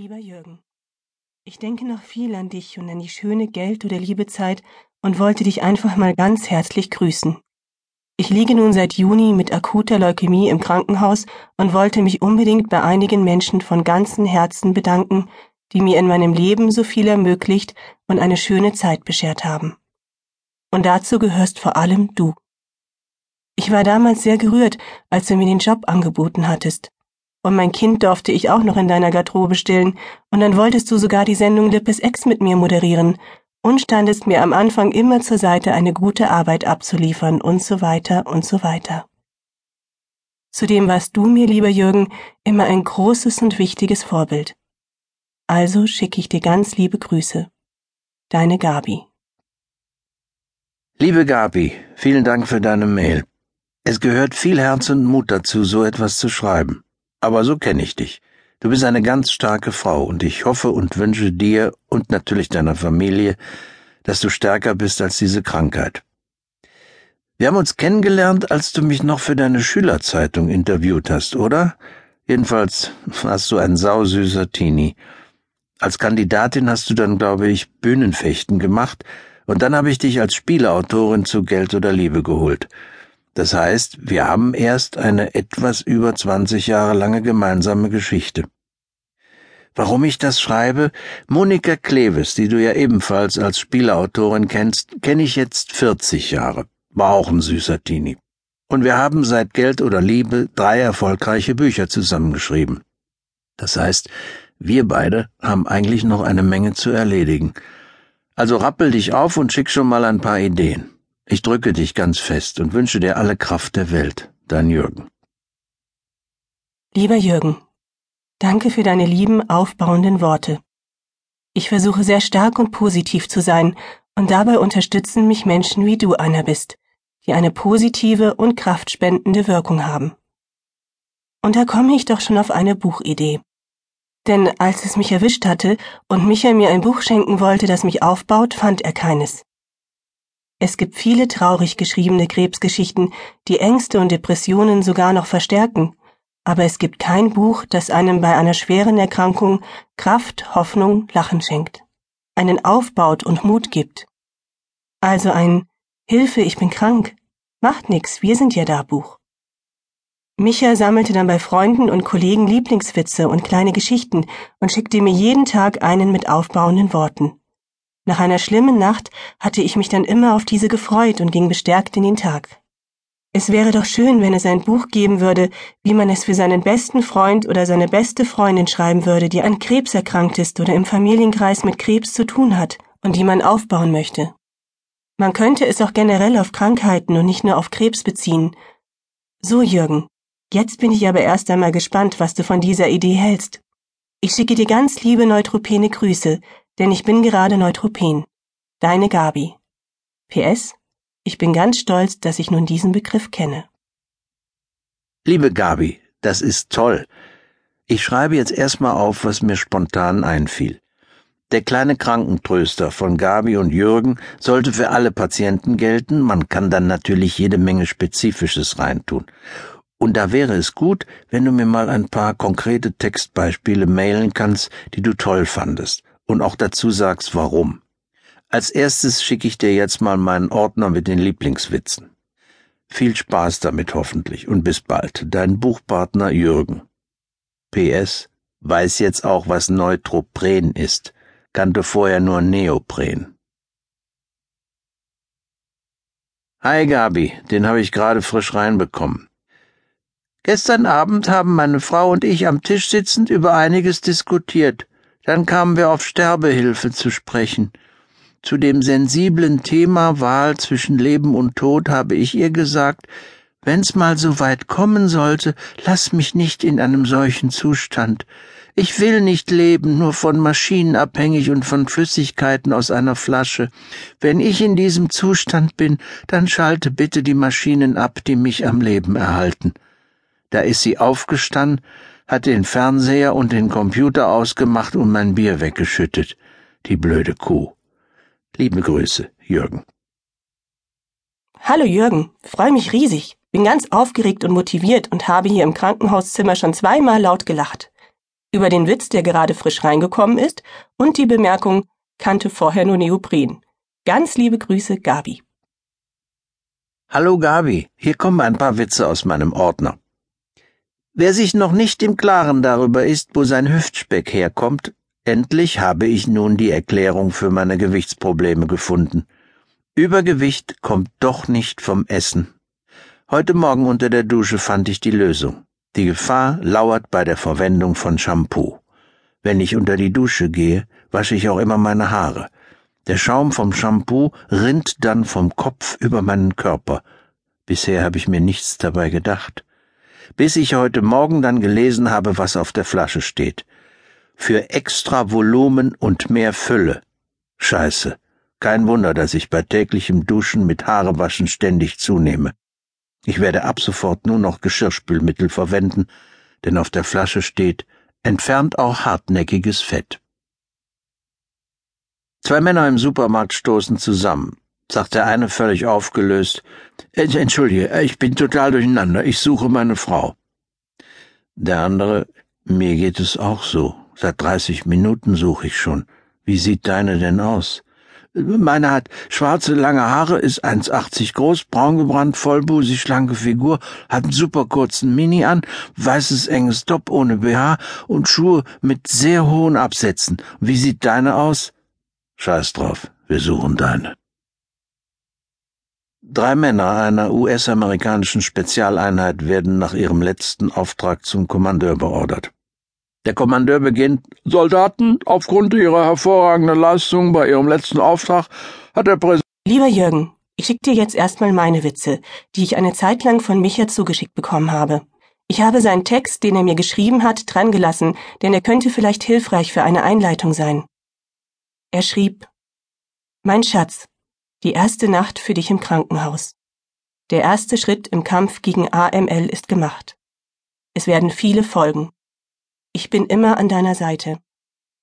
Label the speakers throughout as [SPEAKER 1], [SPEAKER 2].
[SPEAKER 1] Lieber Jürgen, ich denke noch viel an dich und an die schöne Geld- oder Liebezeit und wollte dich einfach mal ganz herzlich grüßen. Ich liege nun seit Juni mit akuter Leukämie im Krankenhaus und wollte mich unbedingt bei einigen Menschen von ganzem Herzen bedanken, die mir in meinem Leben so viel ermöglicht und eine schöne Zeit beschert haben. Und dazu gehörst vor allem du. Ich war damals sehr gerührt, als du mir den Job angeboten hattest und mein Kind durfte ich auch noch in deiner Garderobe stillen, und dann wolltest du sogar die Sendung Lippes Ex mit mir moderieren und standest mir am Anfang immer zur Seite, eine gute Arbeit abzuliefern und so weiter und so weiter. Zudem warst du mir, lieber Jürgen, immer ein großes und wichtiges Vorbild. Also schicke ich dir ganz liebe Grüße. Deine Gabi.
[SPEAKER 2] Liebe Gabi, vielen Dank für deine Mail. Es gehört viel Herz und Mut dazu, so etwas zu schreiben. Aber so kenne ich dich. Du bist eine ganz starke Frau und ich hoffe und wünsche dir und natürlich deiner Familie, dass du stärker bist als diese Krankheit. Wir haben uns kennengelernt, als du mich noch für deine Schülerzeitung interviewt hast, oder? Jedenfalls warst du ein sausüßer Teenie. Als Kandidatin hast du dann, glaube ich, Bühnenfechten gemacht, und dann habe ich dich als Spieleautorin zu Geld oder Liebe geholt. Das heißt, wir haben erst eine etwas über 20 Jahre lange gemeinsame Geschichte. Warum ich das schreibe? Monika Kleves, die du ja ebenfalls als Spielautorin kennst, kenne ich jetzt 40 Jahre. War auch ein süßer Teenie. Und wir haben seit Geld oder Liebe drei erfolgreiche Bücher zusammengeschrieben. Das heißt, wir beide haben eigentlich noch eine Menge zu erledigen. Also rappel dich auf und schick schon mal ein paar Ideen. Ich drücke dich ganz fest und wünsche dir alle Kraft der Welt. Dein Jürgen.
[SPEAKER 1] Lieber Jürgen, danke für deine lieben, aufbauenden Worte. Ich versuche sehr stark und positiv zu sein, und dabei unterstützen mich Menschen wie du einer bist, die eine positive und kraftspendende Wirkung haben. Und da komme ich doch schon auf eine Buchidee. Denn als es mich erwischt hatte und Michael mir ein Buch schenken wollte, das mich aufbaut, fand er keines. Es gibt viele traurig geschriebene Krebsgeschichten, die Ängste und Depressionen sogar noch verstärken, aber es gibt kein Buch, das einem bei einer schweren Erkrankung Kraft, Hoffnung, Lachen schenkt, einen aufbaut und Mut gibt. Also ein Hilfe, ich bin krank, macht nix, wir sind ja da Buch. Micha sammelte dann bei Freunden und Kollegen Lieblingswitze und kleine Geschichten und schickte mir jeden Tag einen mit aufbauenden Worten. Nach einer schlimmen Nacht hatte ich mich dann immer auf diese gefreut und ging bestärkt in den Tag. Es wäre doch schön, wenn es ein Buch geben würde, wie man es für seinen besten Freund oder seine beste Freundin schreiben würde, die an Krebs erkrankt ist oder im Familienkreis mit Krebs zu tun hat und die man aufbauen möchte. Man könnte es auch generell auf Krankheiten und nicht nur auf Krebs beziehen. So, Jürgen, jetzt bin ich aber erst einmal gespannt, was du von dieser Idee hältst. Ich schicke dir ganz liebe neutropene Grüße, denn ich bin gerade Neutropen. Deine Gabi. PS, ich bin ganz stolz, dass ich nun diesen Begriff kenne.
[SPEAKER 2] Liebe Gabi, das ist toll. Ich schreibe jetzt erstmal auf, was mir spontan einfiel. Der kleine Krankentröster von Gabi und Jürgen sollte für alle Patienten gelten, man kann dann natürlich jede Menge Spezifisches reintun. Und da wäre es gut, wenn du mir mal ein paar konkrete Textbeispiele mailen kannst, die du toll fandest und auch dazu sagst, warum. Als erstes schicke ich dir jetzt mal meinen Ordner mit den Lieblingswitzen. Viel Spaß damit hoffentlich und bis bald. Dein Buchpartner Jürgen. PS weiß jetzt auch, was Neutropren ist, kannte vorher nur Neopren. Hi Gabi, den habe ich gerade frisch reinbekommen. Gestern Abend haben meine Frau und ich am Tisch sitzend über einiges diskutiert. Dann kamen wir auf Sterbehilfe zu sprechen. Zu dem sensiblen Thema Wahl zwischen Leben und Tod habe ich ihr gesagt, wenn's mal so weit kommen sollte, lass mich nicht in einem solchen Zustand. Ich will nicht leben, nur von Maschinen abhängig und von Flüssigkeiten aus einer Flasche. Wenn ich in diesem Zustand bin, dann schalte bitte die Maschinen ab, die mich am Leben erhalten. Da ist sie aufgestanden, hat den Fernseher und den Computer ausgemacht und mein Bier weggeschüttet. Die blöde Kuh. Liebe Grüße, Jürgen.
[SPEAKER 1] Hallo Jürgen, freu mich riesig. Bin ganz aufgeregt und motiviert und habe hier im Krankenhauszimmer schon zweimal laut gelacht. über den Witz, der gerade frisch reingekommen ist, und die Bemerkung, kannte vorher nur Neopren. Ganz liebe Grüße, Gabi.
[SPEAKER 2] Hallo Gabi, hier kommen ein paar Witze aus meinem Ordner. Wer sich noch nicht im Klaren darüber ist, wo sein Hüftspeck herkommt, endlich habe ich nun die Erklärung für meine Gewichtsprobleme gefunden. Übergewicht kommt doch nicht vom Essen. Heute Morgen unter der Dusche fand ich die Lösung. Die Gefahr lauert bei der Verwendung von Shampoo. Wenn ich unter die Dusche gehe, wasche ich auch immer meine Haare. Der Schaum vom Shampoo rinnt dann vom Kopf über meinen Körper. Bisher habe ich mir nichts dabei gedacht. Bis ich heute Morgen dann gelesen habe, was auf der Flasche steht. Für extra Volumen und mehr Fülle. Scheiße. Kein Wunder, dass ich bei täglichem Duschen mit Haarewaschen ständig zunehme. Ich werde ab sofort nur noch Geschirrspülmittel verwenden, denn auf der Flasche steht, entfernt auch hartnäckiges Fett. Zwei Männer im Supermarkt stoßen zusammen, sagt der eine völlig aufgelöst. Entschuldige, ich bin total durcheinander, ich suche meine Frau. Der andere, mir geht es auch so, seit dreißig Minuten suche ich schon. Wie sieht deine denn aus? Meine hat schwarze, lange Haare, ist 1,80 groß, braun gebrannt, vollbusig, schlanke Figur, hat einen super kurzen Mini an, weißes, enges Top ohne BH und Schuhe mit sehr hohen Absätzen. Wie sieht deine aus? Scheiß drauf, wir suchen deine. Drei Männer einer US-amerikanischen Spezialeinheit werden nach ihrem letzten Auftrag zum Kommandeur beordert. Der Kommandeur beginnt Soldaten, aufgrund ihrer hervorragenden Leistung bei ihrem letzten Auftrag hat der Präsident.
[SPEAKER 1] Lieber Jürgen, ich schicke dir jetzt erstmal meine Witze, die ich eine Zeit lang von Micha zugeschickt bekommen habe. Ich habe seinen Text, den er mir geschrieben hat, drangelassen, denn er könnte vielleicht hilfreich für eine Einleitung sein. Er schrieb Mein Schatz, die erste Nacht für dich im Krankenhaus. Der erste Schritt im Kampf gegen AML ist gemacht. Es werden viele folgen. Ich bin immer an deiner Seite.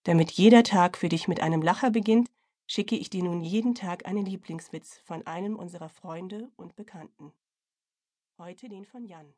[SPEAKER 1] Damit jeder Tag für dich mit einem Lacher beginnt, schicke ich dir nun jeden Tag einen Lieblingswitz von einem unserer Freunde und Bekannten. Heute den von Jan.